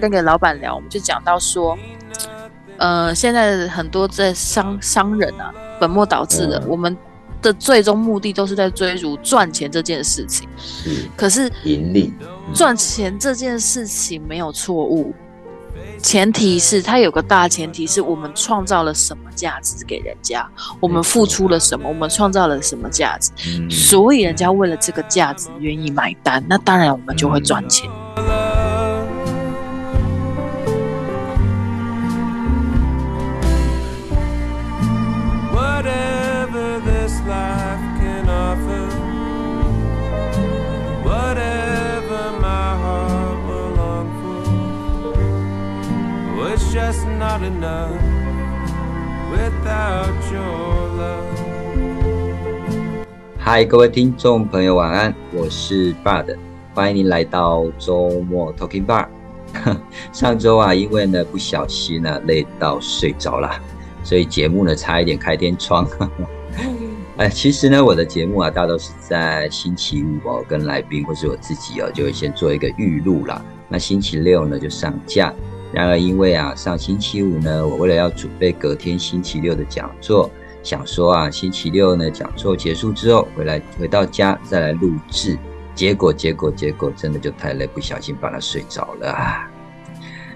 跟个老板聊，我们就讲到说，呃，现在很多在商商人啊，本末倒置的，嗯。我们的最终目的都是在追逐赚钱这件事情。是。可是盈利，赚钱这件事情没有错误，前提是它有个大前提是我们创造了什么价值给人家，我们付出了什么，我们创造了什么价值，嗯，所以人家为了这个价值愿意买单，那当然我们就会赚钱。Not enough without your love. 嗨，各位听众朋友，晚安，我是 Bud，欢迎您来到周末 Talking Bar。上周啊，因为呢不小心呢、累到睡着了，所以节目呢差一点开天窗。哎，其实呢，我的节目啊，大都是在星期五哦，跟来宾或是我自己哦，就会先做一个预录啦。那星期六呢就上架。然而因为啊，上星期五呢，我为了要准备隔天星期六的讲座，想说啊，星期六呢讲座结束之后回来回到家再来录制，结果结果结果真的就太累，不小心把它睡着了啊。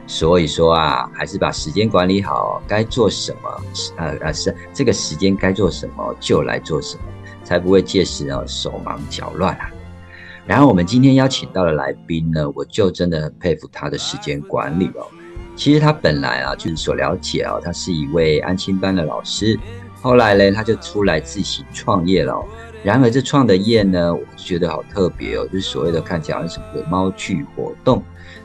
所以说啊，还是把时间管理好，该做什么，呃呃是这个时间该做什么就来做什么，才不会届时呢手忙脚乱啊。然后我们今天邀请到的来宾呢，我就真的很佩服他的时间管理哦。其实他本来啊，就是所了解啊，他是一位安亲班的老师，后来呢，他就出来自行创业了、然而这创的业呢，我觉得好特别哦，就是所谓的看起来好像什么的猫剧活动。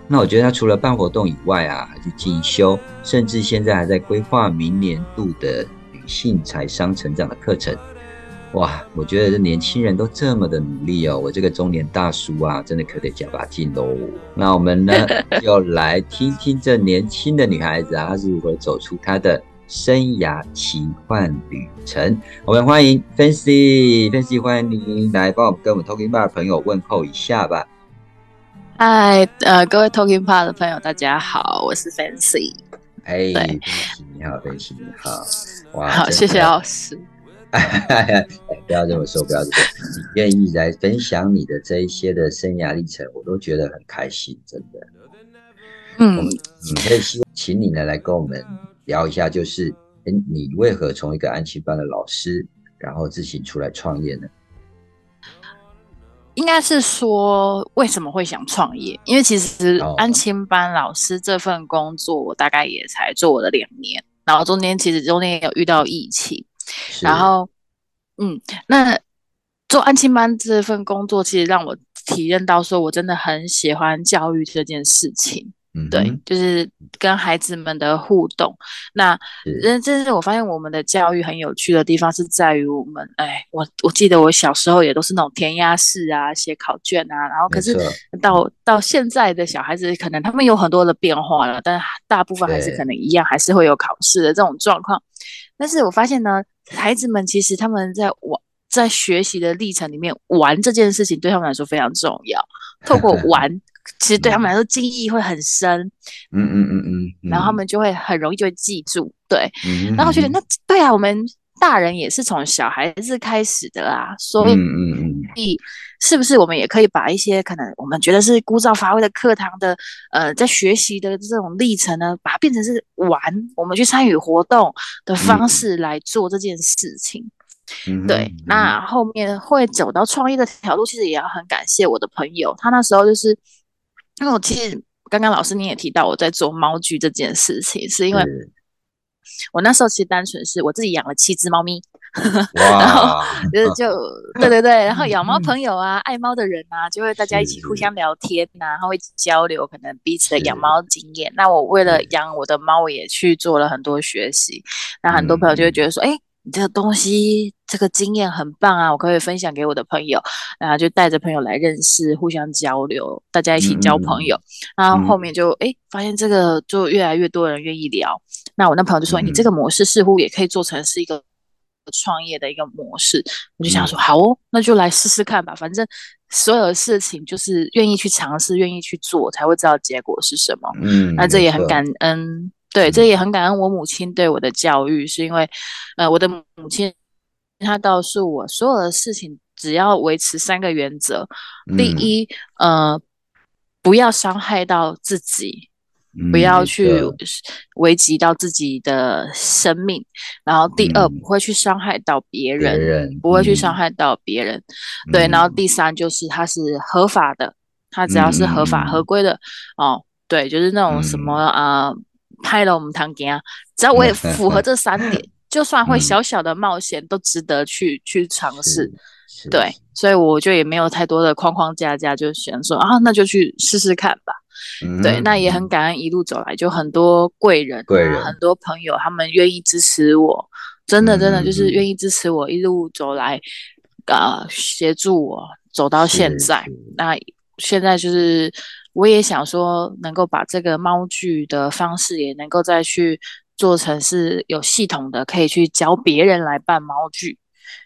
那我觉得他除了办活动以外啊，还去进修，甚至现在还在规划明年度的女性财商成长的课程。哇，我觉得这年轻人都这么的努力哦，我这个中年大叔啊，真的可得加把劲喽。那我们呢，就来听听这年轻的女孩子啊，她是如何走出她的生涯奇幻旅程。我们欢迎 Fancy，Fancy 欢迎您来帮我们跟我们 Talking Bar 的朋友问候一下吧。嗨，呃，各位 Talking Part 的朋友，大家好，我是 Fancy。哎对，Fancy 你好，Fancy 你好，哇，好，真谢谢老师。哎，不要这么说，不要这么说。你愿意来分享你的这一些的生涯历程，我都觉得很开心，真的。嗯，嗯，可以希望请你呢来跟我们聊一下，就是，哎，你为何从一个安亲班的老师，然后自行出来创业呢？应该是说为什么会想创业？因为其实哦安亲班老师这份工作，我大概也才做了两年，然后中间其实中间也有遇到疫情，是然后，嗯，那做安亲班这份工作，其实让我体验到，说我真的很喜欢教育这件事情。嗯对，就是跟孩子们的互动。那是这这是我发现我们的教育很有趣的地方，是在于我们，哎，我我记得我小时候也都是那种填鸭式啊，写考卷啊，然后可是到到现在的小孩子，可能他们有很多的变化了，但大部分还是可能一样，还是会有考试的这种状况。但是我发现呢，孩子们其实他们在玩。在学习的历程里面，玩这件事情对他们来说非常重要。透过 玩，其实对他们来说记忆会很深，嗯嗯嗯嗯，然后他们就会很容易就会记住。对，然后我觉得那对啊，我们大人也是从小孩子开始的啦，所以嗯嗯。嗯，是不是我们也可以把一些可能我们觉得是枯燥乏味的课堂的呃在学习的这种历程呢，把它变成是玩，我们去参与活动的方。嗯式来做这件事情。对，那后面会走到创业的条路，其实也要很感谢我的朋友，他那时候就是因为我其实刚刚老师你也提到我在做猫剧这件事情，是因为是我那时候其实单纯是我自己养了七只猫咪，哇，就是就 对对对，然后养猫朋友啊，爱猫的人啊，就会大家一起互相聊天呐、然后会交流可能彼此的养猫经验。那我为了养我的猫，我也去做了很多学习。那很多朋友就会觉得说，哎、你这个东西，这个经验很棒啊，我可以分享给我的朋友，然后就带着朋友来认识，互相交流，大家一起交朋友。然后后面就哎、发现这个就越来越多人愿意聊。那我那朋友就说，嗯你这个模式似乎也可以做成是一个创业的一个模式。我就想说，嗯好哦，那就来试试看吧，反正所有的事情就是愿意去尝试，愿意去做，才会知道结果是什么。嗯，那这也很感恩，对，这也很感恩我母亲对我的教育，是因为，呃，我的母亲她告诉我，所有的事情只要维持三个原则，第嗯。一，呃，不要伤害到自己，不要去危及到自己的生命，然后第二，嗯。不会去伤害到别别人，不会去嗯。伤害到别人，对，然后嗯。第三就是它是合法的，它只要是合法合规的哦，对，就是那种什么嗯。啊，拍了我们堂家，只要我也符合这三点，就算会嗯小小的冒险，都值得去去尝试。对，所以我就也没有太多的框框架架，就想说啊，那就去试试看吧。对，嗯那也很感恩一路走来，就很多贵人、啊，贵人很多朋友，他们愿意支持我，真的真的就是愿意支持我一路走来，呃，协助我走到现在。那现在就是我也想说，能够把这个猫剧的方式也能够再去做成是有系统的，可以去教别人来办猫剧。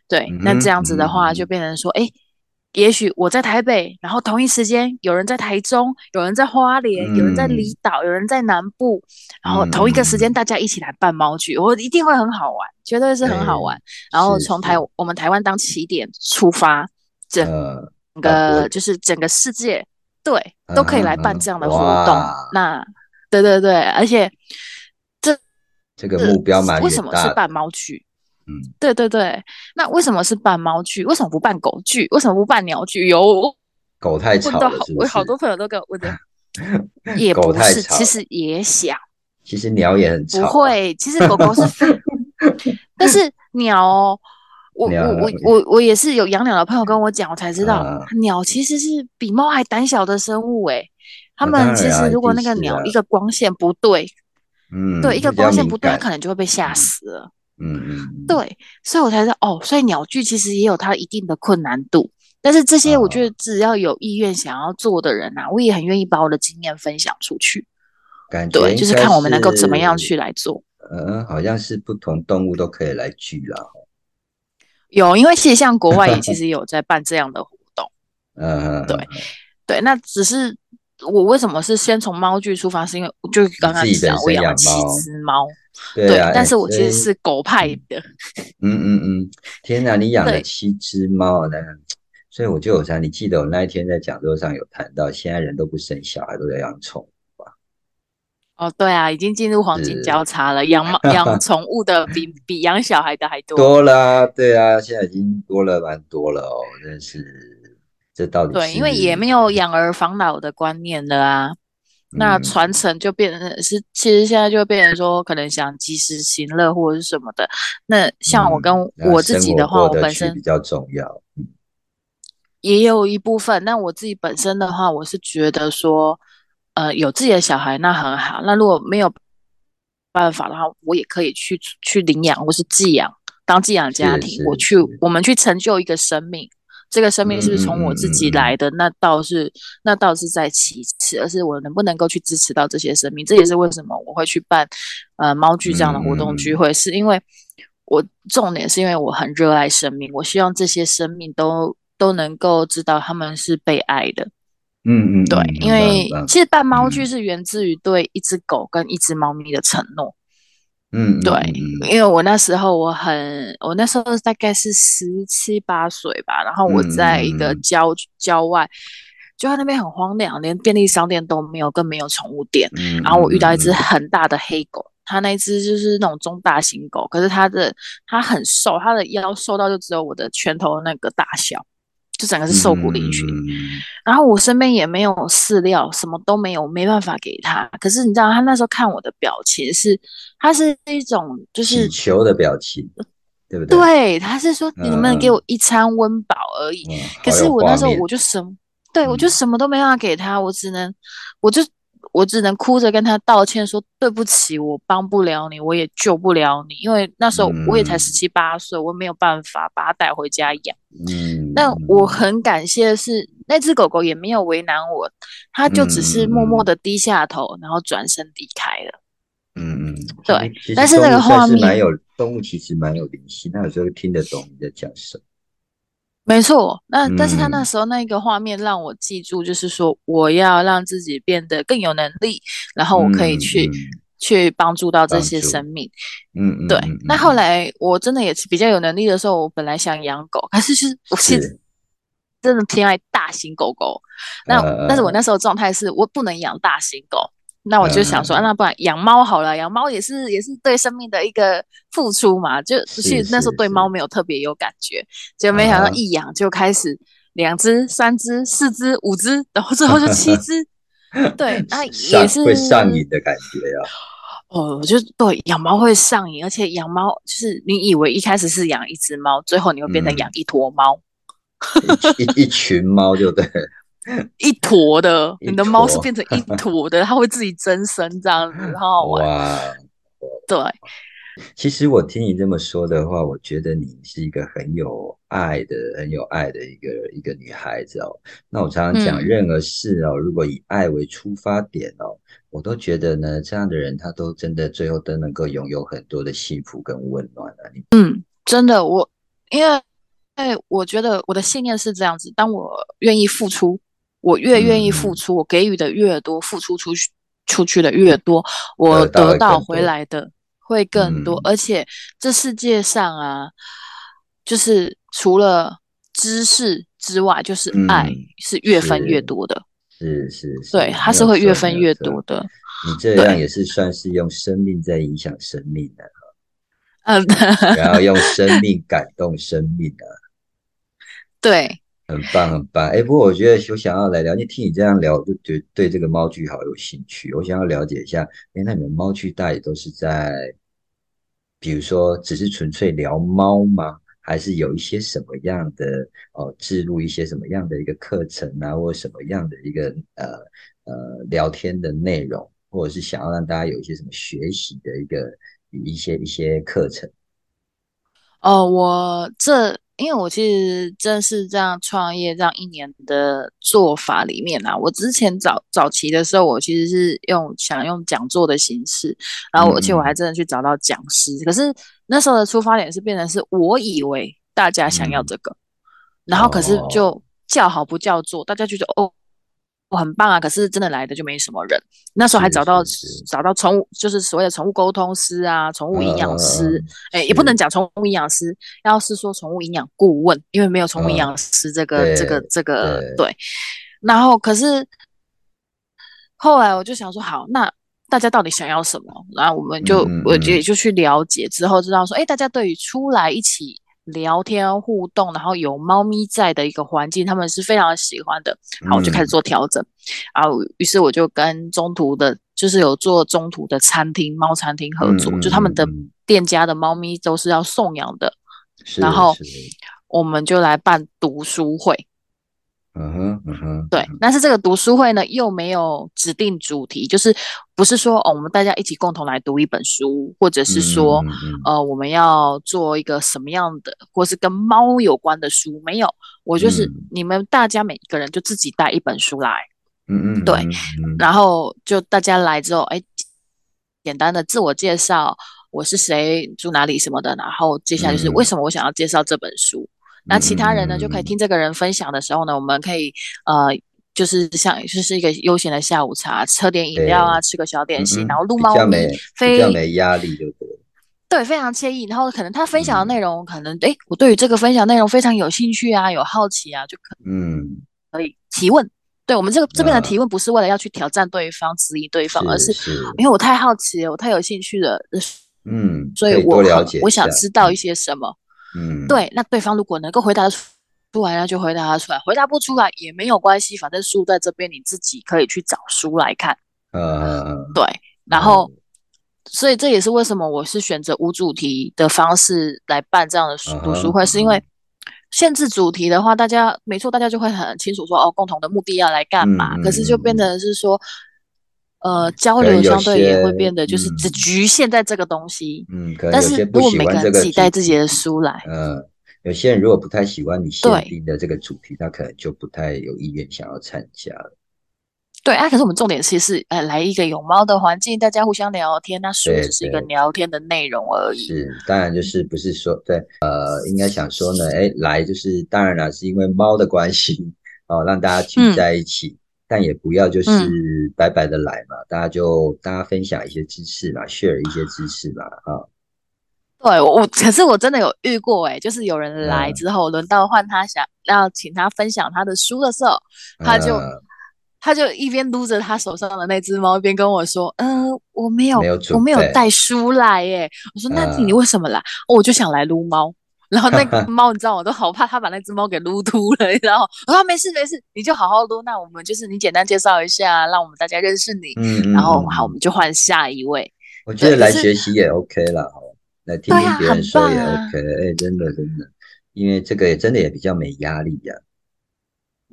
对，那嗯这样子的话，嗯就变成说，哎。也许我在台北，然后同一时间有人在台中，有人在花莲，有人在离嗯岛，有人在南部，然后同一个时间大家一起来办猫剧，我一定会很好玩，绝对是很好玩。然后是从台是我们台湾当起点出发，整呃个就是整个世界对都可以来办这样的活动哇。那对对对，而且这这个目标蛮为什么是办猫剧？嗯，对对对，那为什么是办猫剧？为什么不办狗剧？为什么不办鸟剧？有狗太吵了，是是？我好多朋友都跟我问的，也狗不是，太吵其实也想，其实鸟也很吵啊，不会，其实狗狗是，但是鸟哦，我我我我我也是有养鸟的朋友跟我讲，我才知道嗯鸟其实是比猫还胆小的生物诶。它啊当们其实如果那个鸟一个光线不对，嗯，对一个光线不对，它可能就会被吓死了。嗯嗯，嗯，对，所以我才知道哦，所以鸟剧其实也有它一定的困难度，但是这些我觉啊得只要有意愿想要做的人啊，我也很愿意把我的经验分享出去。对，感觉应就是看我们能够怎么样去来做。嗯，好像是不同动物都可以来聚啦。有，因为其实像国外也 其实有在办这样的活动。嗯，对对，那只是我为什么是先从猫剧出发，是因为就刚刚自己讲我养了七只猫，对啊，哎但是我其实是狗派的。嗯嗯嗯，天哪，你养了七只猫，那所以我就有想，你记得我那一天在讲座上有谈到，现在人都不生小孩，都在养宠物。哦，对啊，已经进入黄金交叉了，养猫 养宠物的比比养小孩的还多。多啦，对啊，现在已经多了蛮多了哦，真是，这到底对，因为也没有养儿防老的观念了啊。那嗯传承就变成是，其实现在就变成说，可能想及时行乐或者是什么的。那像我跟我自己的话，我本身比较重要。嗯也有一部分，但我自己本身的话，我是觉得说，呃，有自己的小孩那很好。那如果没有办法的话，我也可以去去领养或是寄养，当寄养家庭，我去我们去成就一个生命。这个生命是不是从我自己来的？那倒是那倒是在其次，而是我能不能够去支持到这些生命。这也是为什么我会去办呃猫剧这样的活动聚会，是因为我重点是因为我很热爱生命，我希望这些生命都都能够知道他们是被爱的。嗯嗯，对，嗯因为其实办猫剧嗯是源自于对一只狗跟一只猫咪的承诺。嗯，嗯对因为我那时候我很，我那时候大概是十七八岁吧，然后我在一个郊郊外，就在那边很荒凉，连便利商店都没有，更没有宠物店。嗯，然后我遇到一只嗯很大的黑狗，它那只就是那种中大型狗，可是它的它很瘦，它的腰瘦到就只有我的拳头那个大小，就整个是瘦骨嶙峋。嗯然后我身边也没有饲料，什么都没有，没办法给他。可是你知道，他那时候看我的表情是，他是一种就是祈求的表情，对不对？对，他是说你能不能给嗯我一餐温饱而已。嗯，可是我那时候我就什么，对我就嗯什么都没办法给他，我只能，我就我只能哭着跟他道歉说对不起，我帮不了你，我也救不了你，因为那时候我也才嗯十七八岁，我没有办法把他带回家养。嗯，但嗯。我很感谢的是，那只狗狗也没有为难我，它就只是默默嗯。的低下头，然后转身离开了。嗯嗯，对但是那个画面是蛮有动物，其实蛮有灵性，它有时候听得懂你在讲什么。没错，那但是他那嗯。时候那个画面让我记住，就是说我要让自己变得更有能力，然后我可以嗯去、嗯去帮助到这些生命。嗯嗯，对，嗯那后来我真的也是比较有能力的时候，我本来想养狗，可是就是我是真的偏爱大型狗狗。那、呃但是我那时候状态是我不能养大型狗，那我就想说，嗯啊那不然养猫好了，养猫也是也是对生命的一个付出嘛。就是其实那时候对猫没有特别有感觉，结果没想到啊一养就开始两只、三只、四只、五只，然后最后就七只。对，那也是会上瘾的感觉啊。哦，我就对养猫会上瘾，而且养猫就是你以为一开始是养一只猫，最后你会变成嗯养一坨猫，一一一群猫就对，一坨的，一你的猫是变成一 坨的，它会自己增生这样子，很好玩。哇！对，其实我听你这么说的话，我觉得你是一个很有爱的、很有爱的一个一个女孩子哦。那我常常讲，嗯任何事哦，如果以爱为出发点哦，我都觉得呢，这样的人他都真的最后都能够拥有很多的幸福跟温暖啊。你真的，我因为哎我觉得我的信念是这样子，当我愿意付出，我越愿意付嗯出，我给予的越多，付出出去出去的越多，我得到回来的会更多。嗯而且这世界上啊，就是除了知识之外，就是爱嗯是越分越多的。是是是，对，它是会越分越多的。你这样也是算是用生命在影响生命的，嗯，然后用生 命感动生命啊。对，很棒，很棒。哎，不过我觉得我想要来聊，你听你这样聊，就觉对这个猫剧好有兴趣。我想要了解一下，哎，那你们猫剧大也都是在，比如说只是纯粹聊猫吗？还是有一些什么样的哦，置入一些什么样的一个课程啊，或什么样的一个呃呃聊天的内容，或者是想要让大家有一些什么学习的一个一些一些课程？哦，我这因为我其实正是这样创业这样一年的做法里面啊，我之前早早期的时候，我其实是用想用讲座的形式，然后我而且我还嗯真的去找到讲师，可是那时候的出发点是变成是我以为大家想要嗯这个，然后可是哦就叫好不叫座，大家就觉得哦。我很棒啊，可是真的来的就没什么人。那时候还找到找到宠物，就是所谓的宠物沟通师啊，宠物营养师，嗯哎，也不能讲宠物营养师，要是说宠物营养顾问，因为没有宠物营嗯养师这个、这个这个对对。然后可是后来我就想说，好，那大家到底想要什么？然后我们就、嗯嗯我也嗯就去了解之后，知道说，哎，大家对于出来一起聊天互动，然后有猫咪在的一个环境，他们是非常喜欢的。好，我就开始嗯做调整。然后于是我就跟中途的，就是有做中途的餐厅猫餐厅合作，嗯就他们的店家的猫咪都是要送养的，然后我们就来办读书会。嗯哼嗯哼，对，但是这个读书会呢，又没有指定主题，就是不是说哦，我们大家一起共同来读一本书，或者是说，嗯嗯嗯。呃，我们要做一个什么样的，或是跟猫有关的书，没有，我就是嗯。你们大家每一个人就自己带一本书来，嗯嗯，对然后就大家来之后，哎，简单的自我介绍，我是谁，住哪里什么的，然后接下来就是嗯。为什么我想要介绍这本书。那其他人呢，嗯就可以听这个人分享的时候呢，我们可以呃，就是像就是一个悠闲的下午茶，喝点饮料啊，吃个小点心，嗯嗯然后撸猫咪比较没，压力，对不对？对，非常惬意。然后可能他分享的嗯内容，可能诶，我对于这个分享内容非常有兴趣啊，有好奇啊，就可嗯可以，提问。对我们这个这边的啊提问，不是为了要去挑战对方、质疑对方，而是是因为我太好奇了，我太有兴趣了，呃嗯，所以我我了解一下想知道一些什么。嗯，对，那对方如果能够回答出出来，那就回答他出来；回答不出来也没有关系，反正书在这边，你自己可以去找书来看。嗯，对，然后，所以这也是为什么我是选择无主题的方式来办这样的读书会，是因为限制主题的话，大家没错，大家就会很清楚说哦，共同的目的要来干嘛。嗯可是就变成是说，呃，交流相对也会变得就是只嗯局限在这个东西。嗯，可是如果每个人自己带自己的书来，嗯，有些人如果不太喜欢你限对定的这个主题，他可能就不太有意愿想要参加了。对啊，可是我们重点其实是，呃，来一个有猫的环境，大家互相聊天，那书对只是一个聊天的内容而已。是，当然就是不是说对，呃，应该想说呢，哎，来就是当然了，是因为猫的关系哦，让大家聚嗯。在一起，但也不要就是嗯白白的来嘛，大家就大家分享一些知识嘛，share 一些知识嘛，啊，对我，我可是我真的有遇过哎、就是有人来嗯之后，轮到换他想要请他分享他的书的时候，他就呃他就一边撸着他手上的那只猫，一边跟我说：“嗯、我没有，没有我没有带书来耶。”我说：“那你嗯为什么来？”哦，我就想来撸猫。然后那个 猫，你知道，我都好怕它把那只猫给撸秃了。然后我说：“没事没事，你就好好撸。那我们就是你简单介绍一下，让我们大家认识你。然后好，我们就换下一位。我觉得来学习也 OK 了，哦，来听听别人说也 OK，哎，真的真的，因为这个也真的也比较没压力呀。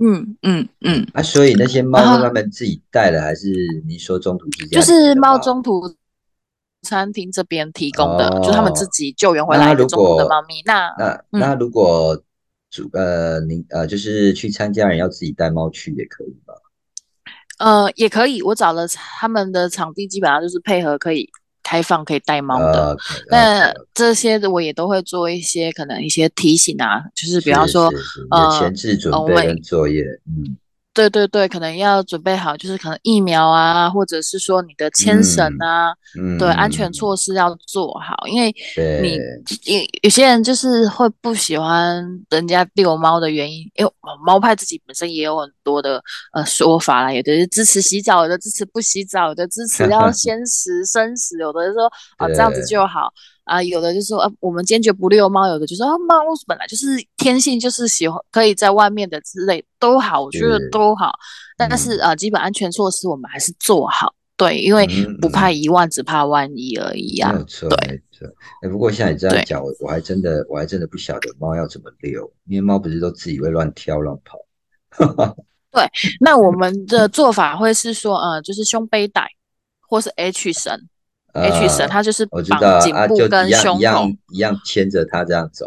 嗯嗯嗯，啊，所以那些猫是他们自己带的，还是你说中途之家就是猫中途餐厅这边提供的，就是他们自哦己救援回那如来的中途的果猫咪。那那嗯那如果主呃你呃就是去参加人要自己带猫去也可以吗？呃也可以，我找了他们的场地，基本上就是配合可以开放可以带猫的。那这些我也都会做一些可能一些提醒啊，就是比方说呃前置准备跟作业，嗯对对对，可能要准备好，就是可能疫苗啊，或者是说你的牵绳啊，嗯，对，安全嗯。措施要做好，因为你有有些人就是会不喜欢人家遛猫的原因，因为猫派自己本身也有很多的呃说法啦，有的是支持洗澡，有的支持不洗澡，有的支持要 先食生食，有的说啊这样子就好啊，有的就说啊我们坚决不遛猫，有的就说啊猫本来就是天性就是喜欢可以在外面的之类都好，我觉得都好，但是嗯啊基本安全措施我们还是做好。对，因为嗯不怕嗯一万，只怕万一而已啊。没有错，对没错。哎，不过像你这样讲，我我还真的我还真的不晓得猫要怎么遛，因为猫不是都自己会乱跳乱跑。对那我们的做法会是说，呃，就是胸背带或是 H 绳、h 绳，呃它就是绑颈部跟胸口。一样一样牵着它这样走。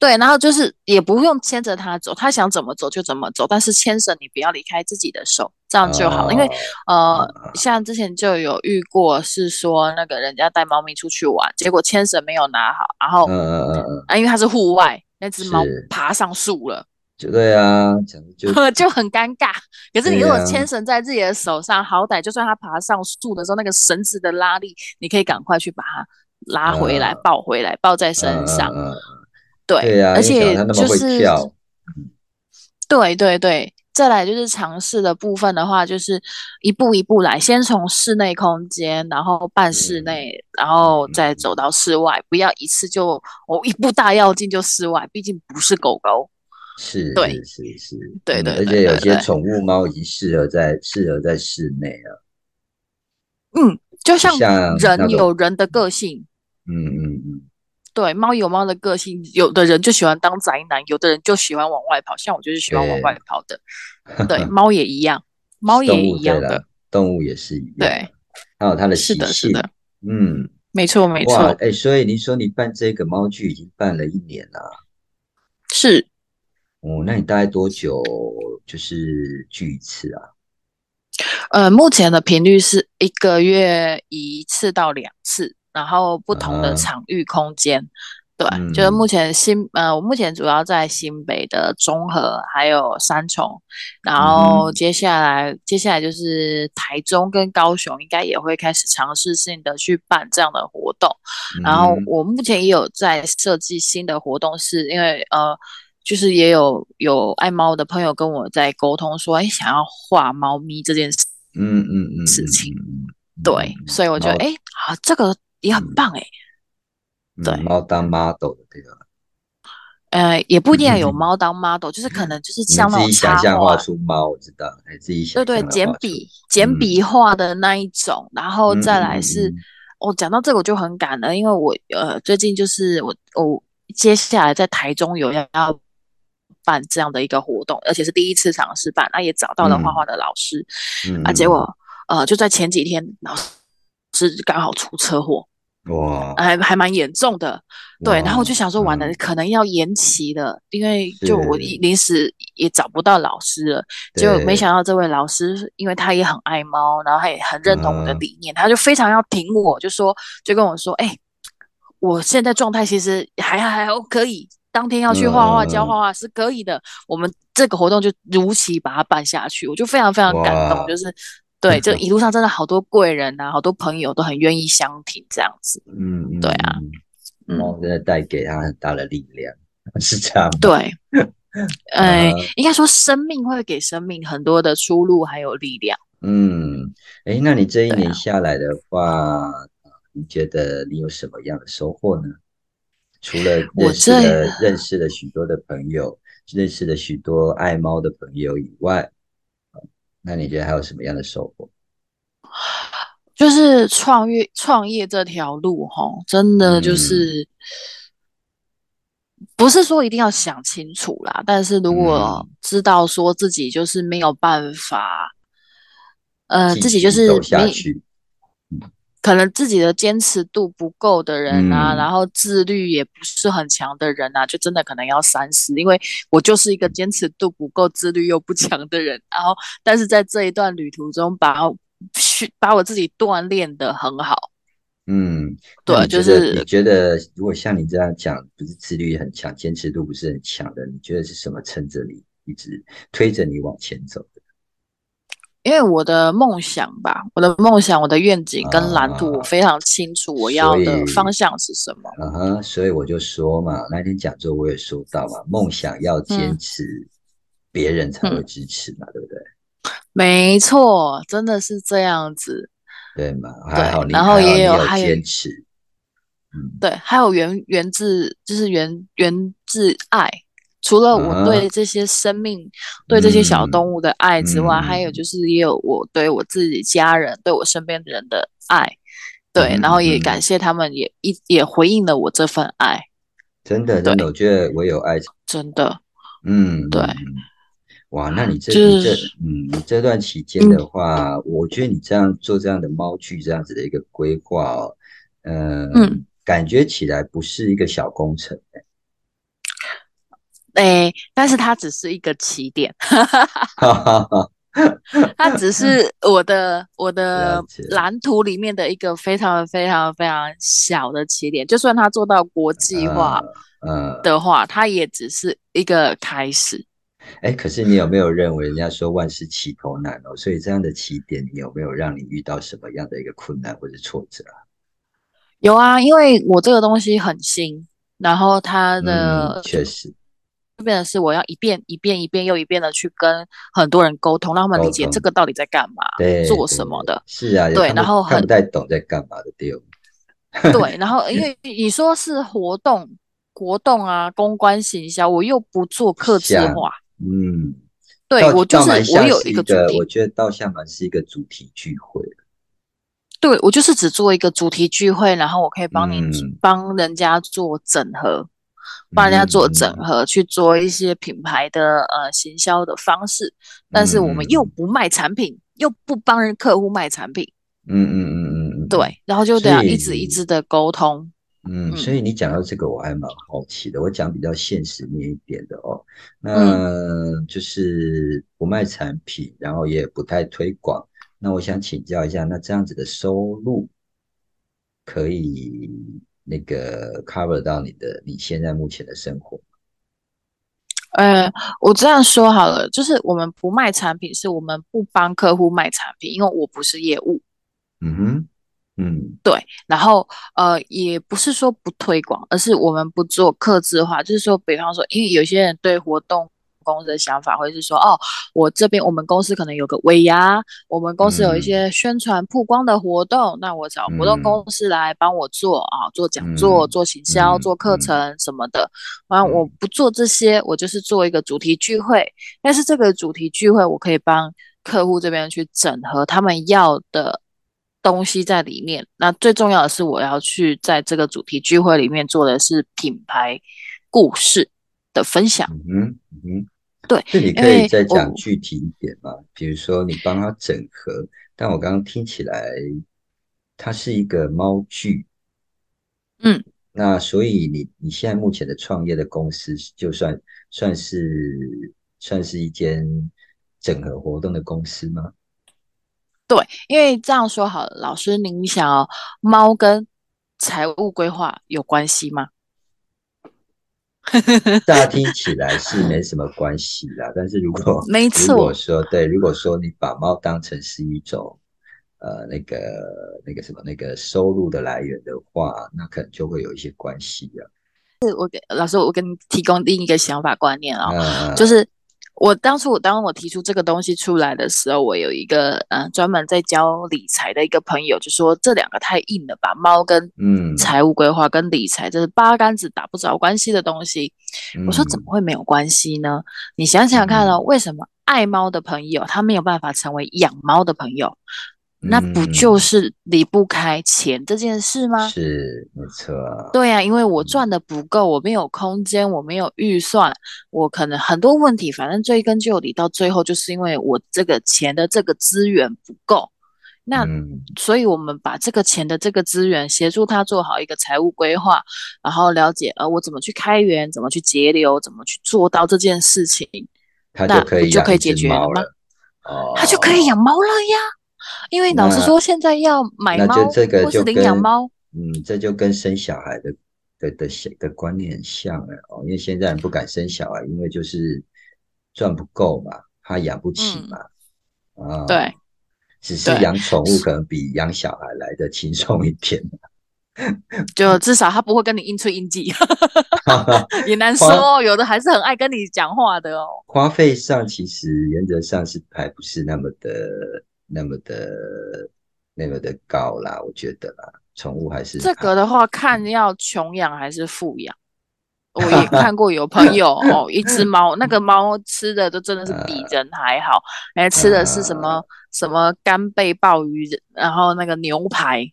对，然后就是也不用牵着它走，它想怎么走就怎么走，但是牵绳你不要离开自己的手，这样就好了。因为哦呃，像之前就有遇过，是说那个人家带猫咪出去玩，结果牵绳没有拿好，然后嗯嗯嗯嗯，啊，因为它是户外，那只猫爬上树了。就对啊，讲就 就很尴尬。可是你如果牵绳在自己的手上，好歹就算它爬上树的时候，那个绳子的拉力，你可以赶快去把它拉回来、嗯抱回来，抱在身上。对，对啊，而且就是，对对对。再来就是尝试的部分的话，就是一步一步来，先从室内空间，然后半室嗯内，然后嗯再走到室外，不要一次就我一步大跃进就室外，毕竟不是狗狗。是对是是是，对对嗯而且有些宠物猫已经适合在适合在室内了。嗯，就像像人有人的个性，嗯嗯嗯，对，猫有猫的个性，有的人就喜欢当宅男，有的人就喜欢往外跑，像我就是喜欢往外跑的。对，猫也一样，猫也一样的，，动物也是一样，对，还有它的是的，习性，是的，嗯，没错，没，错，哎，所以您说你办这个猫剧已经办了一年了，是。哦，那你大概多久就是聚一次啊？呃，目前的频率是一个月一次到两次，然后不同的啊场域空间。对，就是嗯目前新呃，我目前主要在新北的中和还有三重，然后嗯接下来接下来就是台中跟高雄，应该也会开始尝试性的去办这样的活动。然后嗯我目前也有在设计新的活动，是因为呃，就是也有有爱猫的朋友跟我在沟通说，哎，想要画猫咪这件事。嗯嗯嗯事情对，所以我觉得，猫哎，好，这个也很棒，哎，嗯对猫当 model 的这个？呃，也不一定要有猫当 model，就是可能就是你像那种自己想插象画画，出猫，我知道，哎，自己想对对，简笔简笔画的那一种，然后嗯再来是嗯，我讲到这个我就很感恩，因为我呃最近就是我我接下来在台中有要要办这样的一个活动，而且是第一次尝试办，那也找到了画嗯。画的老师，嗯。啊，嗯。结果呃就在前几天，老师刚好出车祸，哇，还还蛮严重的。对，然后我就想说，完了，嗯。可能要延期了，因为就我临时也找不到老师了，结果没想到这位老师，因为他也很爱猫，然后他也很认同我的嗯。理念，他就非常要挺我，就说就跟我说，哎、我现在状态其实还还还可以，当天要去画画、教嗯画画是可以的，我们这个活动就如期把它办下去，我就非常非常感动，就是。对，这一路上真的好多贵人呐、好多朋友都很愿意相挺这样子。嗯嗯，对啊嗯，真的带给他很大的力量，是这样？对，哎、啊应该说生命会给生命很多的出路还有力量。嗯，哎，那你这一年下来的话，你觉得你有什么样的收获呢？除了认识了认识了许多的朋友，认识了许多爱猫的朋友以外，那你觉得还有什么样的收获？就是创业创业这条路，哈，真的就嗯是、不是说一定要想清楚啦，但是如果嗯。知道说自己就是没有办法，呃，自己就是下没去，可能自己的坚持度不够的人啊，嗯然后自律也不是很强的人啊，就真的可能要三思。因为我就是一个坚持度不够、自律又不强的人，然后但是在这一段旅途中把去把我自己锻炼的很好。嗯，对就是得你觉得如果像你这样讲，不是自律很强，坚持度不是很强的，你觉得是什么撑着你一直推着你往前走的？因为我的梦想吧，我的梦想、我的愿景跟蓝图，我啊非常清楚我要的方向是什么。嗯哼，所以我就说嘛，那天讲座我也说到嘛，梦想要坚嗯持，别人才会嗯支持嘛，对不对？没错，真的是这样子。对嘛，还好你然后也有还有坚持，嗯对，还有源源自就是源源自爱。除了我啊对这些生命、对这些小嗯动物的爱之外，还有嗯。就是也有我对我自己家人、对我身边的人的爱。对，嗯然后也嗯感谢他们也一也回应了我这份爱，真的真的，对我觉得我有爱，真的。嗯，对哇，那你这就你这嗯，你这段期间的话，我觉得你这样做这样的猫剧这样子的一个规划哦，嗯嗯，感觉起来不是一个小工程，诶，但是它只是一个起点，哈哈哈。它只是我的我的蓝图里面的一个非常非常非常小的起点。就算它做到国际化嗯，的话，它也只是一个开始。哎，可是你有没有认为人家说万事起头难哦？所以这样的起点，你有没有让你遇到什么样的一个困难或者挫折啊？有啊，因为我这个东西很新，然后它的嗯，确实，就变成是我要一遍一遍一遍又一遍的去跟很多人沟通，让他们理解这个到底在干嘛，对，做什么的。是啊，对然后很看不太懂在干嘛的对哦。对，然后因为 你说是活动、活动啊、公关行销，我又不做客制化，嗯，对我就是我有一个主是一个，题我，觉得倒像蛮是一个主题聚会。对我就是只做一个主题聚会，然后我可以帮你嗯帮人家做整合，帮人家做整嗯合，去做一些品牌的呃行销的方式，但是我们又嗯不卖产品，又不帮人客户卖产品，嗯嗯嗯嗯嗯，对，然后就这样一直一直的沟通，嗯，嗯。所以你讲到这个，我还蛮好奇的。我讲比较现实面一点的哦，嗯。那就是不卖产品，然后也不太推广。那我想请教一下，那这样子的收入可以那个 cover 到你的你现在目前的生活吗？呃，我这样说好了，就是我们不卖产品，是我们不帮客户卖产品，因为我不是业务。嗯哼，嗯对，然后呃，也不是说不推广，而是我们不做客制化，就是说，比方说，因为有些人对活动公司的想法会是说，哦，我这边我们公司可能有个尾牙，我们公司有一嗯。些宣传曝光的活动，那我找活动嗯。公司来帮我做啊，做讲座、嗯做行销、嗯做课嗯。程什么的。完了，我嗯。不做这些，我就是做一个主题聚会，但是这个主题聚会，我可以帮客户这边去整合他们要的东西在里面。那最重要的是，我要去在这个主题聚会里面做的是品牌故事的分享。嗯嗯。对，这你可以再讲具体一点吗？比如说你帮他整合，但我刚刚听起来，它是一个猫剧，嗯，那所以你你现在目前的创业的公司，就算算是算是一间整合活动的公司吗？对，因为这样说好了，老师您想哦，猫跟财务规划有关系吗？大家听起来是没什么关系啦，但是如果没错如果说对，如果说你把猫当成是一种呃那个那个什么那个收入的来源的话，那可能就会有一些关系了。是我给。老师，我给你提供另一个想法观念哦，嗯，就是我当初我当我提出这个东西出来的时候，我有一个呃专门在教理财的一个朋友就说这两个太硬了吧，猫跟嗯财务规划跟理财这是八竿子打不着关系的东西。我说嗯怎么会没有关系呢？你想想看哦，为什么爱猫的朋友他没有办法成为养猫的朋友？那不就是离不开钱这件事吗？嗯是没错啊，对呀、因为我赚的不够，我没有空间，我没有预算，我可能很多问题，反正追根究底，到最后就是因为我这个钱的这个资源不够。那嗯所以，我们把这个钱的这个资源协助他做好一个财务规划，然后了解呃我怎么去开源，怎么去节流，怎么去做到这件事情，它那就可以不就可以解决了吗，哦，他就可以养猫了呀。因为老实那说，现在要买那猫或是领养猫，嗯，这就跟生小孩的的的想的观念很像了哦，因为现在人不敢生小孩，因为就是赚不够嘛，怕养不起嗯嘛，啊，对，只是对养宠物。可能比养小孩来的轻松一点，就至少他不会跟你硬吹硬记，也难说哦，有的还是很爱跟你讲话的哦。花费上其实原则上是还不是那么的那么的那么的高啦，我觉得啦，宠物还是这个的话，看要穷养还是富养。我也看过有朋友 哦，一只猫，那个猫吃的都真的是比人还好，哎，吃的是什么什么干贝鲍鱼，然后那个牛排，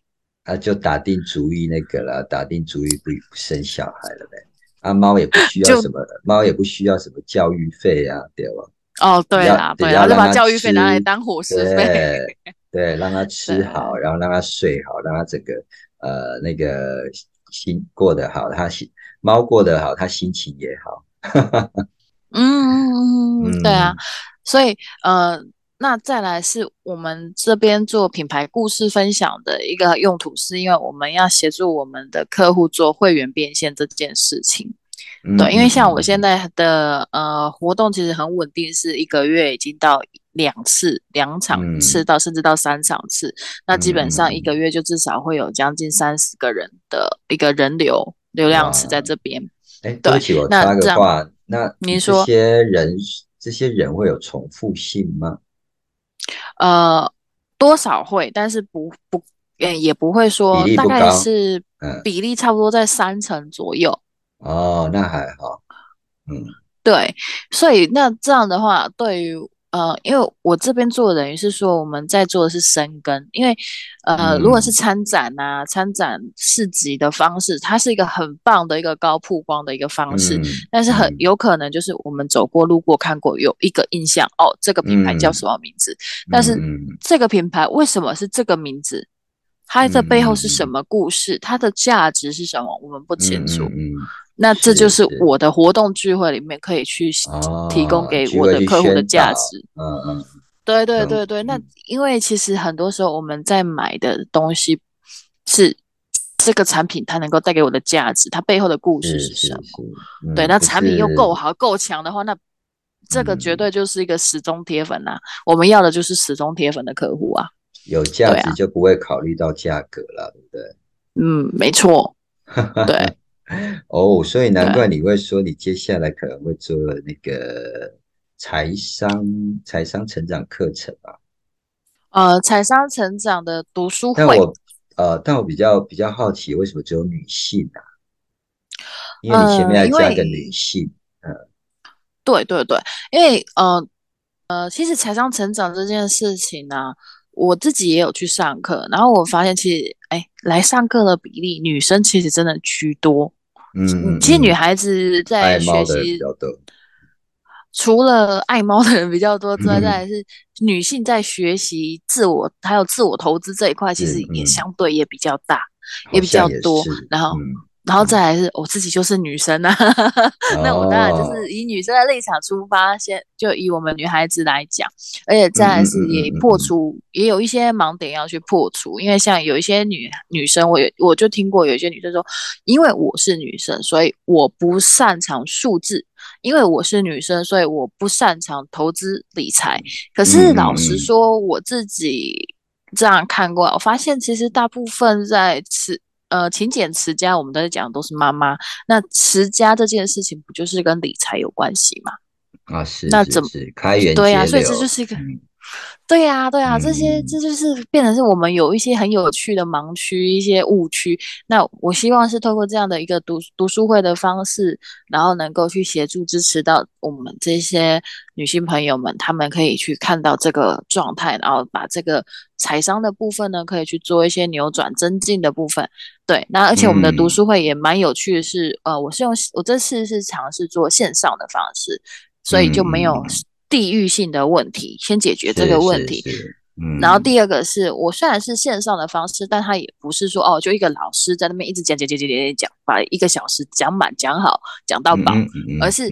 啊，就打定主意那个了，打定主意不不生小孩了呗。啊，猫也不需要什么，猫也不需要什么教育费啊，对吧？哦，对啦，对啦，就把教育费拿来吃当伙食费。对对，让他 吃好，然后让他睡好，让他整个呃那个心过得好，他心猫过得好，他心情也好。嗯 对啊嗯，所以呃，那再来是我们这边做品牌故事分享的一个用途，是因为我们要协助我们的客户做会员变现这件事情。对，因为像我现在在的呃活动其实很稳定，是一个月已经到两次、两场嗯次到甚至到三场次，那基本上嗯一个月就至少会有将近三十个人的一个人流流量池在这边。哎，对不起，我那这样插个话，那您说这些人这些人会有重复性吗？呃，多少会，但是不不，嗯，也不会说大概是嗯比例差不多在三成左右。哦，那还好。嗯对，所以那这样的话，对于呃，因为我这边做的等于是说我们在做的是深耕，因为呃，如果是嗯参展啊、参展市集的方式，它是一个很棒的一个高曝光的一个方式，嗯，但是很嗯有可能就是我们走过路过看过有一个印象，哦，这个品牌叫嗯什么名字？但是这个品牌为什么是这个名字？它的背后是什么故事？它的价值是什么？我们不清楚。那这就是我的活动聚会里面可以去哦，提供给我的客户的价值。嗯嗯对对嗯对对，那嗯因为其实很多时候我们在买的东西是这个产品它能够带给我的价值，它背后的故事是什么？是，对，那产品又够好够强的话，那这个绝嗯对就是一个始终铁粉呐、我们要的就是始终铁粉的客户啊。有价值就不会考虑到价格了，对不对？嗯，没错，对。哦，所以难对怪你会说你接下来可能会做那个财商财商成长课程啊。呃，财商成长的读书但会，我呃，但我比较比较好奇，为什么只有女性啊？因为你前面还加个为女性，对对对，因为呃呃，其实财商成长这件事情呢、我自己也有去上课，然后我发现其实，哎，来上课的比例，女生其实真的居多。嗯嗯，其实女嗯孩子在学习，较多，除了爱猫的人比较多之外，嗯再来是女性在学习自我还有自我投资这一块，其实也嗯相对也比较大。也比较多。然后，嗯然后再来是我自己就是女生啊，那我当然就是以女生的立场出发，先就以我们女孩子来讲，而且再来是也破除，也有一些盲点要去破除，因为像有一些女女生，我有我就听过有一些女生说，因为我是女生，所以我不擅长数字，因为我是女生，所以我不擅长投资理财。可是老实说，我自己这样看过来，我发现其实大部分在持呃勤俭持家，我们都在讲的都是妈妈。那持家这件事情，不就是跟理财有关系吗？啊是，那怎是是开源对呀、节所以这就是一个。嗯对呀、对呀、这些嗯这就是变成是我们有一些很有趣的盲区、一些误区。那我希望是透过这样的一个读读书会的方式，然后能够去协助支持到我们这些女性朋友们，她们可以去看到这个状态，然后把这个财商的部分呢，可以去做一些扭转、增进的部分。对，那而且我们的读嗯书会也蛮有趣的是，呃，我是用我这次是尝试做线上的方式，所以就没有嗯地域性的问题，先解决这个问题。嗯，然后第二个是我虽然是线上的方式，但他也不是说哦，就一个老师在那边一直讲讲讲讲讲讲，把一个小时讲满讲好讲到饱，嗯嗯嗯而是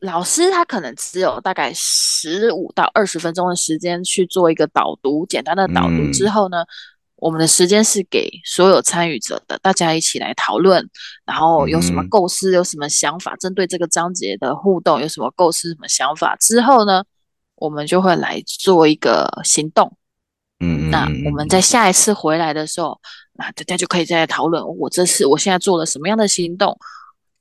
老师他可能只有大概十五到二十分钟的时间去做一个导读，简单的导读嗯。之后呢，我们的时间是给所有参与者的，大家一起来讨论，然后有什么构思，有什么想法，针对这个章节的互动有什么构思、什么想法之后呢，我们就会来做一个行动。嗯嗯，那嗯我们在下一次回来的时候，那大家就可以再来讨论我这次我现在做了什么样的行动，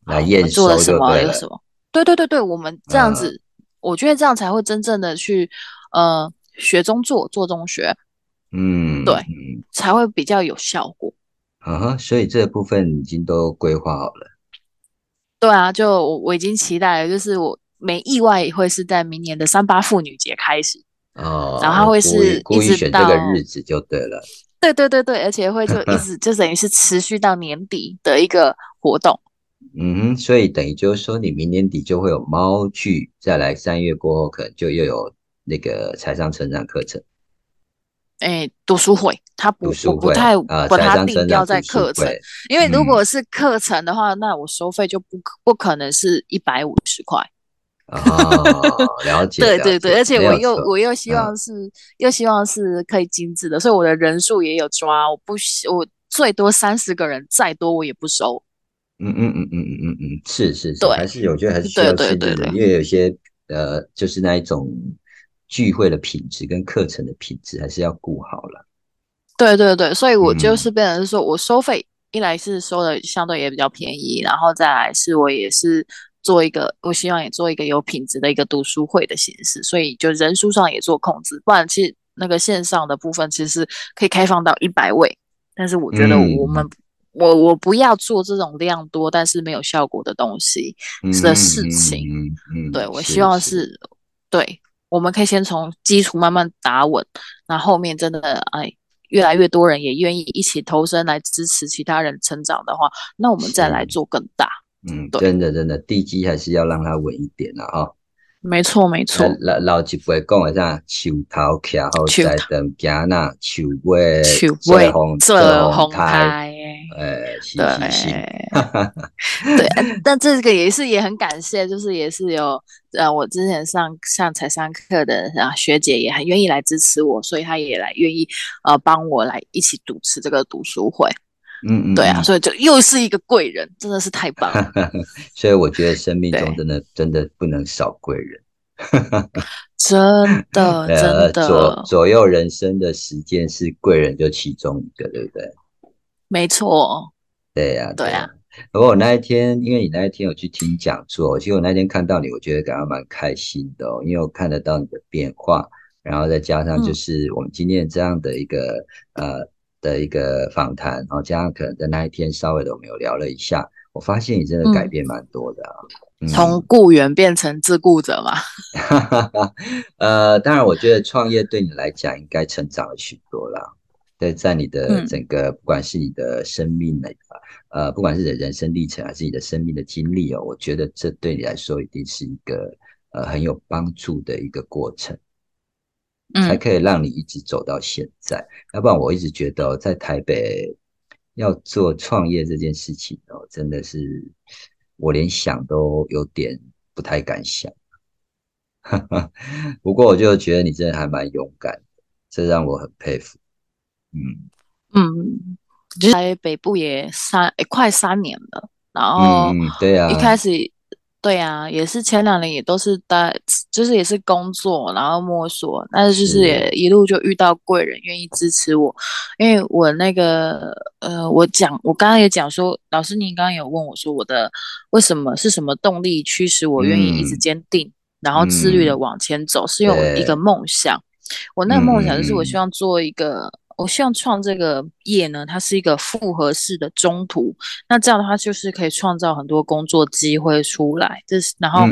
来验们做了什么，有什么？对对对对，我们这样嗯子，我觉得这样才会真正的去呃学中做，做中学，嗯对嗯才会比较有效果。啊哈，所以这部分已经都规划好了。对啊，就我我已经期待了，就是我没意外也会是在明年的三八妇女节开始。哦，然后它会故意是一直故意选这个日子就对了。对对对对，而且会就 一直就等于是持续到年底的一个活动。嗯哼，所以等于就是说，你明年底就会有猫剧，再来三月过后可能就又有那个财商成长课程。哎，读书会，他不我不太啊，把它定调在课程，因为如嗯果是课程的话，那我收费就不可不可能是一百五十块。哦，了解，了对对对，而且我又我又希嗯望是又希望是可以精致的，所以我的人数也有抓，我不希我最多三十个人，再多我也不收。嗯嗯嗯嗯嗯嗯嗯，是是是，对还是我觉得还是需对要限制的，对对对因为有些呃，就是那一种聚会的品质跟课程的品质还是要顾好了。对对对，所以我就嗯。是变成是说我收费，一来是收的相对也比较便宜，然后再来是我也是做一个，我希望也做一个有品质的一个读书会的形式，所以就人数上也做控制，不然其实那个线上的部分其实可以开放到一百位，但是我觉得嗯。我们、我我不要做这种量多但是没有效果的东西嗯的事情，嗯嗯嗯，对我希望是。是对，我们可以先从基础慢慢打稳，那后面真的哎，越来越多人也愿意一起投身来支持其他人成长的话，那我们再来做更大。嗯，真的真的，地基还是要让它稳一点了啊。没错，没错，老老一辈讲的啥，树头徛好树在等行那树尾去做为红这红台，台。呃，是对是是，对，呃但这个也是也很感谢，就是也是有呃，我之前上上财商课的啊学姐也很愿意来支持我，所以她也来愿意呃帮我来一起主持这个读书会。嗯嗯，对啊，嗯。所以就又是一个贵人，真的是太棒了。所以我觉得生命中真的真的不能少贵人。真的，呃，真左的，左左右人生的时间是贵人就其中一个，对不对？没错，对呀、对啊。不过我那一天，因为你那一天有去听讲座，其实我那天看到你，我觉得感到蛮开心的哦，因为我看得到你的变化，然后再加上就嗯是我们今天这样的一个、呃的一个访谈，然后加上可能在那一天稍微的我们有聊了一下，我发现你真的改嗯变蛮多的啊。嗯从雇员变成自雇者嘛。呃，当然，我觉得创业对你来讲应该成长了许多啦。对，在你的嗯整个，不管是你的生命的，呃，不管是你的人生历程，还是你的生命的经历哦，我觉得这对你来说一定是一个呃很有帮助的一个过程，才嗯可以让你一直走到现在。要不然，我一直觉得哦在台北要做创业这件事情哦，真的是我连想都有点不太敢想。不过我就觉得你真的还蛮勇敢的，这让我很佩服。嗯嗯，在北部也三快三年了，然后对啊，一开始。对啊，也是前两年也都是在，就是也是工作，然后摸索，但是就是也一路就遇到贵人愿意支持我，因为我那个呃，我讲我刚刚也讲说，老师您刚刚有问我说我的为什么是什么动力驱使我愿意一直坚定，然后自律的往前走，是有一个梦想，我那个梦想就是我希望做一个。我希望创这个业呢，它是一个复合式的中途，那这样的话就是可以创造很多工作机会出来。这是然后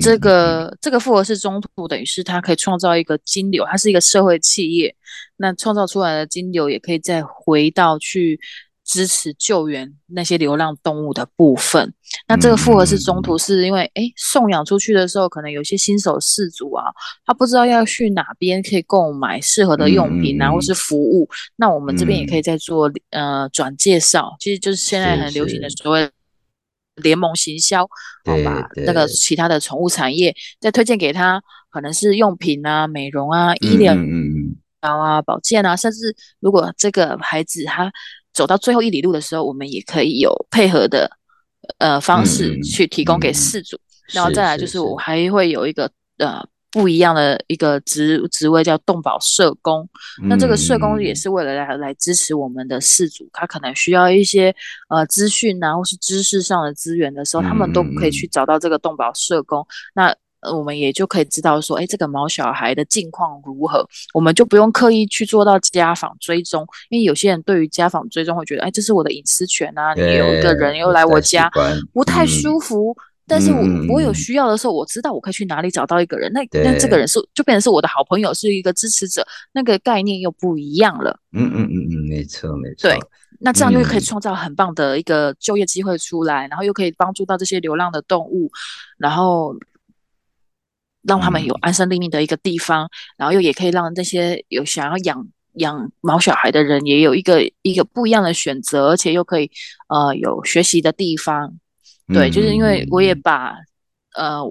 这个这个复合式中途等于是它可以创造一个金流，它是一个社会企业，那创造出来的金流也可以再回到去。支持救援那些流浪动物的部分，那这个复合式中途是因为，哎，送养出去的时候，可能有些新手饲主啊，他不知道要去哪边可以购买适合的用品啊，或是服务，那我们这边也可以再做呃转介绍，其实就是现在很流行的所谓联盟行销，好吧，那个其他的宠物产业再推荐给他，可能是用品啊、美容啊、医疗啊、保健啊，甚至如果这个孩子他。走到最后一里路的时候，我们也可以有配合的呃方式去提供给事主，然后再来就是。我还会有一个呃不一样的一个职职位叫动保社工，那这个社工也是为了来来支持我们的事主，他可能需要一些呃资讯啊或是知识上的资源的时候，他们都可以去找到这个动保社工。那我们也就可以知道说，哎，这个毛小孩的近况如何，我们就不用刻意去做到家访追踪，因为有些人对于家访追踪会觉得，哎，这是我的隐私权啊，你有一个人又来我家，不太舒服。但是我我有需要的时候，我知道我可以去哪里找到一个人，那那这个人是就变成是我的好朋友，是一个支持者，那个概念又不一样了。嗯嗯嗯嗯，没错没错。对，那这样就可以创造很棒的一个就业机会出来，然后又可以帮助到这些流浪的动物，然后。让他们有安身立命的一个地方，然后又也可以让那些有想要养养毛小孩的人也有一个一个不一样的选择，而且又可以呃有学习的地方。对，就是因为我也把呃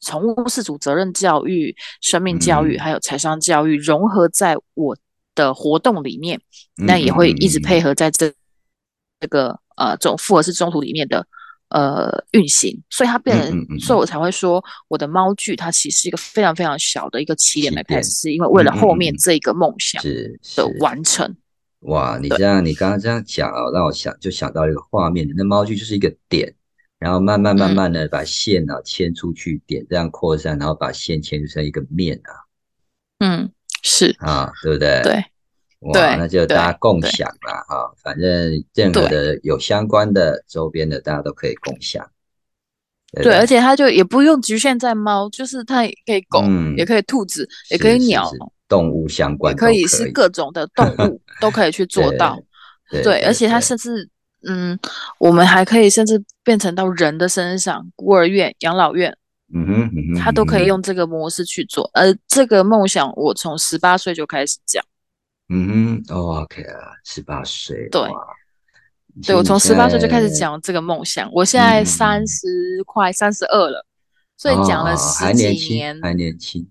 宠物饲主责任教育、生命教育还有财商教育融合在我的活动里面，那也会一直配合在这这个呃这种复合式中途里面的。呃，运行，所以它变成，所以我才会说，我的猫剧它其实是一个非常非常小的一个起点来开始，是因为为了后面这个梦想的完成。哇，你这样，你刚刚这样讲啊，让我想就想到一个画面，那猫剧就是一个点，然后慢慢慢慢的把线啊牵出去，点这样扩散，然后把线牵成一个面啊。嗯，是啊，对不对？对。哇，那就大家共享了哈，反正任何的有相关的周边的，大家都可以共享。对，而且它就也不用局限在猫，就是它也可以狗，也可以兔子，也可以鸟，动物相关可以是各种的动物 都可以去做到。对，而且它甚至嗯，我们还可以甚至变成到人的身上，孤儿院、养老院，嗯哼，它都可以用这个模式去做。而这个梦想，我从十八岁就开始讲。嗯哼，OK 啊，十八岁，对，对我从十八岁就开始讲这个梦想，我现在三十快三十二了，所以讲了十几年，还年轻。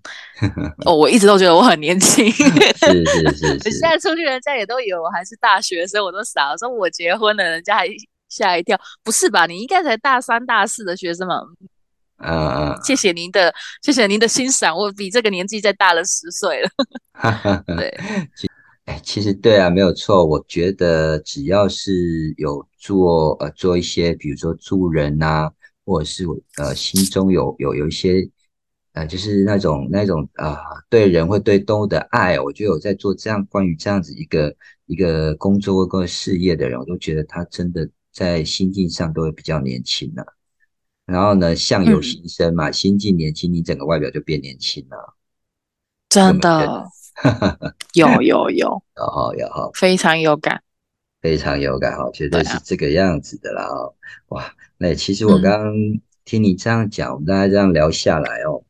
哦，我一直都觉得我很年轻，是是是。现在出去，人家也都以为我还是大学生，我都傻了，说我结婚了，人家还吓一跳。不是吧？你应该才大三、大四的学生嘛。嗯，谢谢您的，谢谢您的欣赏，我比这个年纪再大了十岁了。对。哎，其实对啊，没有错。我觉得只要是有做呃做一些，比如说助人呐，或者是呃心中有有有一些呃，就是那种那种啊，对人会对动物的爱，我觉得有在做这样关于这样子一个一个工作或事业的人，我都觉得他真的在心境上都会比较年轻了。然后呢，相由心生嘛，心境年轻，你整个外表就变年轻了。真的。有 有有。有有。哈，非常有感，非常有感哈，绝对是这个样子的啦哦，哇，那其实我刚刚听你这样讲，我们大家这样聊下来哦，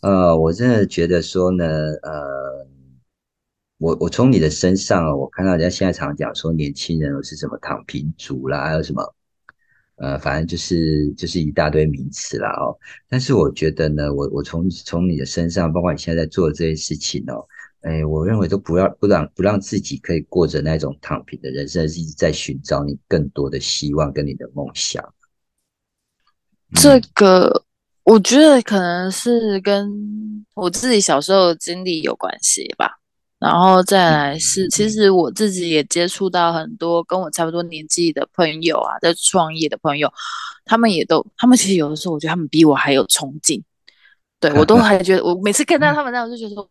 呃，我真的觉得说呢，呃，我我从你的身上哦，我看到人家现在常讲说年轻人是什么躺平族啦，还有什么呃，反正就是就是一大堆名词啦哦。但是我觉得呢，我我从从你的身上，包括你现在在做的这些事情哦，哎，我认为都不要不让不让自己可以过着那种躺平的人生，是一直在寻找你更多的希望跟你的梦想。这个我觉得可能是跟我自己小时候的经历有关系吧。然后再来是，其实我自己也接触到很多跟我差不多年纪的朋友啊，在创业的朋友，他们也都，他们其实有的时候，我觉得他们比我还有冲劲，对我都 还觉得，我每次看到他们那样，我就觉得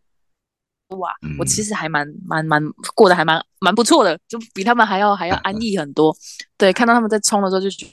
说，哇，我其实还蛮蛮蛮过得还蛮蛮不错的，就比他们还要还要 安逸很多。对，看到他们在冲的时候，就觉得，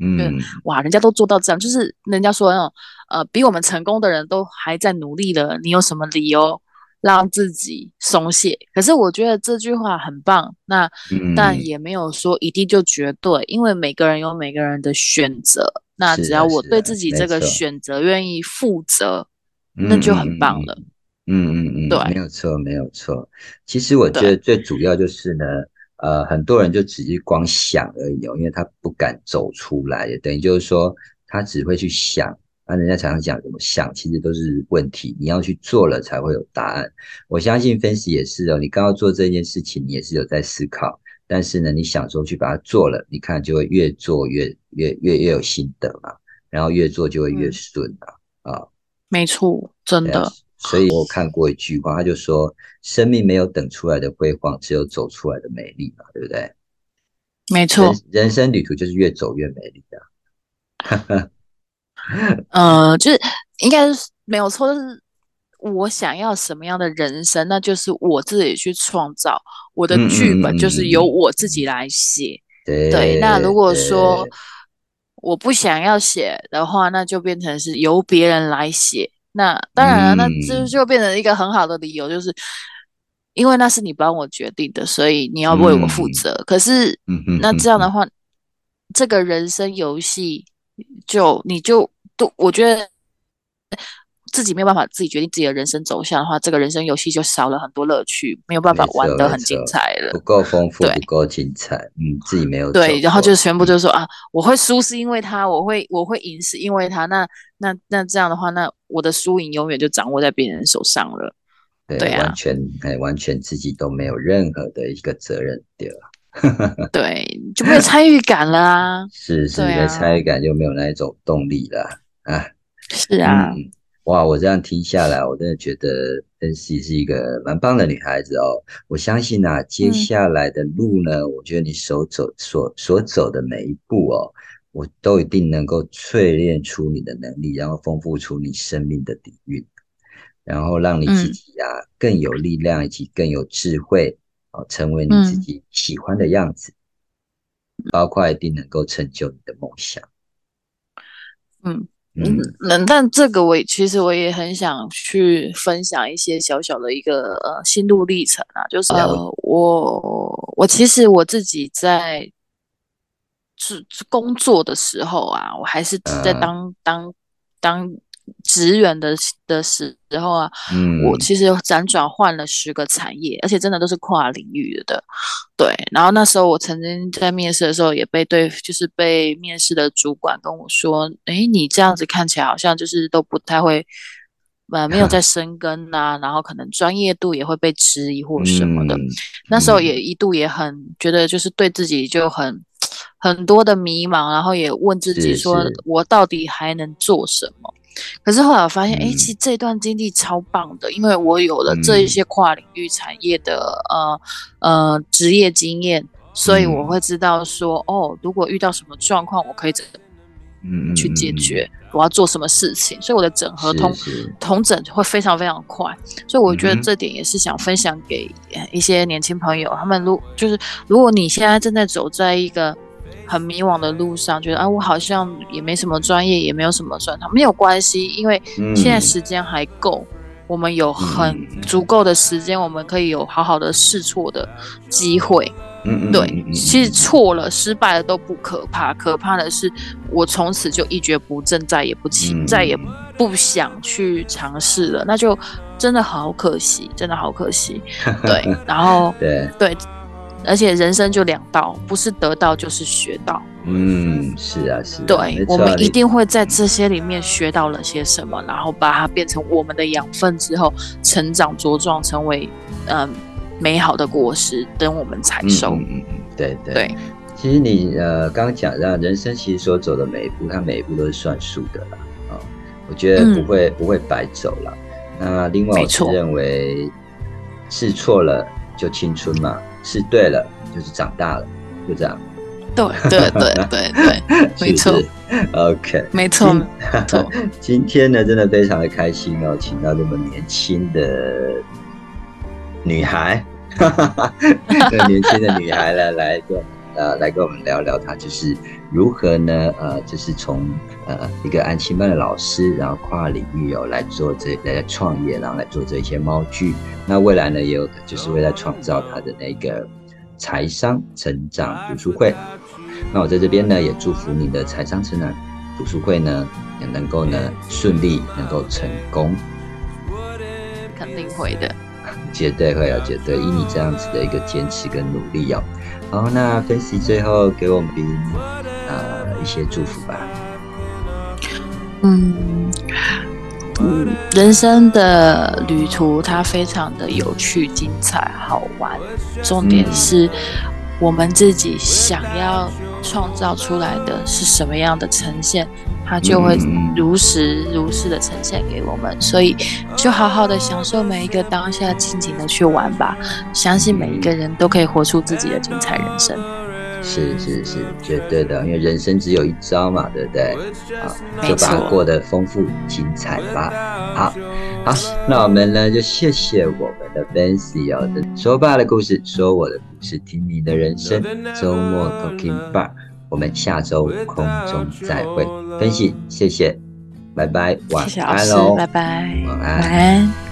嗯，哇，人家都做到这样，就是人家说那种，呃，比我们成功的人都还在努力的，你有什么理由？让自己松懈，可是我觉得这句话很棒。那但也没有说一定就绝对，因为每个人有每个人的选择。那只要我对自己这个选择愿意负责，那就很棒了。嗯嗯嗯嗯，对，没有错，没有错。其实我觉得最主要就是呢，呃，很多人就只是光想而已哦，因为他不敢走出来，等于就是说他只会去想。那人家常常讲怎么想，其实都是问题。你要去做了才会有答案。我相信分析也是哦。你刚刚做这件事情，你也是有在思考，但是呢，你想说去把它做了，你看就会越做越越越越有心得嘛，然后越做就会越顺啊啊。没错，真的。所以我看过一句话，他就说：生命没有等出来的辉煌，只有走出来的美丽嘛，对不对？没错，人生旅途就是越走越美丽的。呃，就是应该是没有错，就是我想要什么样的人生，那就是我自己去创造我的剧本，就是由我自己来写。对，那如果说我不想要写的话，那就变成是由别人来写。那当然了，那这就变成一个很好的理由，就是因为那是你帮我决定的，所以你要为我负责。可是，那这样的话，这个人生游戏就你就。都我觉得自己没有办法自己决定自己的人生走向的话，这个人生游戏就少了很多乐趣，没有办法玩得很精彩了，不够丰富，不够精彩。嗯，自己没有对，然后就全部就说啊，我会输是因为他，我会我会赢是因为他。那那那这样的话，那我的输赢永远就掌握在别人手上了。对啊，完全哎，完全自己都没有任何的一个责任，对吧？对，就没有参与感了 啊。是是，没有参与感就没有那一种动力了。啊，是啊，哇，我这样听下来，我真的觉得恩熙是一个蛮棒的女孩子哦。我相信啊，接下来的路呢，我觉得你所走所所走的每一步哦，我都一定能够淬炼出你的能力，然后丰富出你生命的底蕴，然后让你自己啊更有力量以及更有智慧哦，成为你自己喜欢的样子，包括一定能够成就你的梦想。嗯。嗯，那但这个我其实我也很想去分享一些小小的一个呃心路历程啊，就是我我其实我自己在是工作的时候啊，我还是在当当当。职员的的时候啊，嗯，我其实辗转换了十个产业，而且真的都是跨领域的，对。然后那时候我曾经在面试的时候，也被对，就是被面试的主管跟我说：“诶，你这样子看起来好像就是都不太会，呃，没有在 深耕呐，然后可能专业度也会被质疑或什么的。”那时候也一度也很觉得，就是对自己就很很多的迷茫，然后也问自己说：“我到底还能做什么？”可是后来我发现，哎，其实这段经历超棒的，因为我有了这一些跨领域产业的呃呃职业经验，所以我会知道说，哦，如果遇到什么状况，我可以怎嗯去解决，我要做什么事情，所以我的整合通通整会非常非常快，所以我觉得这点也是想分享给一些年轻朋友，他们如就是如果你现在正在走在一个。很迷惘的路上，觉得啊，我好像也没什么专业，也没有什么专长，没有关系，因为现在时间还够，我们有很足够的时间，我们可以有好好的试错的机会。嗯嗯，对其实错了、失败了都不可怕，可怕的是我从此就一蹶不振，再也不起，嗯再也不想去尝试了，那就真的好可惜，真的好可惜。对，然后对，对，而且人生就两道，不是得到就是学到。嗯，是啊，是啊，对我们一定会在这些里面学到了些什么，然后把它变成我们的养分之后，成长茁壮，成为嗯、美好的果实，等我们采嗯收。嗯嗯嗯，对对对，其实你呃刚刚讲到人生，其实所走的每一步，它每一步都是算数的啦。啊、我觉得不会、不会白走了。那另外我认为，试错了就青春嘛，试对了就是长大了，就这样。对对对对对，没错 OK，没错没错。今天呢，真的非常的开心哦，请到这么年轻的女孩，这个年轻的女孩来，来跟我们呃来跟我们聊聊，他就是如何呢呃，就是从呃一个安亲班的老师，然后跨领域哦来做这来创业，然后来做这些猫剧。那未来呢，也有就是为了创造他的那个财商成长读书会。那我在这边呢，也祝福你的财商成长读书会呢，也能够呢顺利，能够成功，肯定会的。绝对会有，绝对以你这样子的一个坚持跟努力哦。好，那分析最后给我们呃一些祝福吧。嗯嗯，人生的旅途它非常的有趣、精彩、好玩。重点嗯是我们自己想要创造出来的是什么样的呈现，它就会如实如是的呈现给我们。所以，就好好的享受每一个当下，尽情的去玩吧。相信每一个人都可以活出自己的精彩人生。是是是，绝对的，因为人生只有一招嘛，对不对？好，没就把它过得丰富精彩吧。好，好，那我们呢就谢谢我们的 Fancy 哦，说爸的故事，说我的故事，听你的人生，周末 Talking Bar，我们下周空中再会。Fancy，谢谢，拜拜，晚安喽，，拜拜，晚安晚安。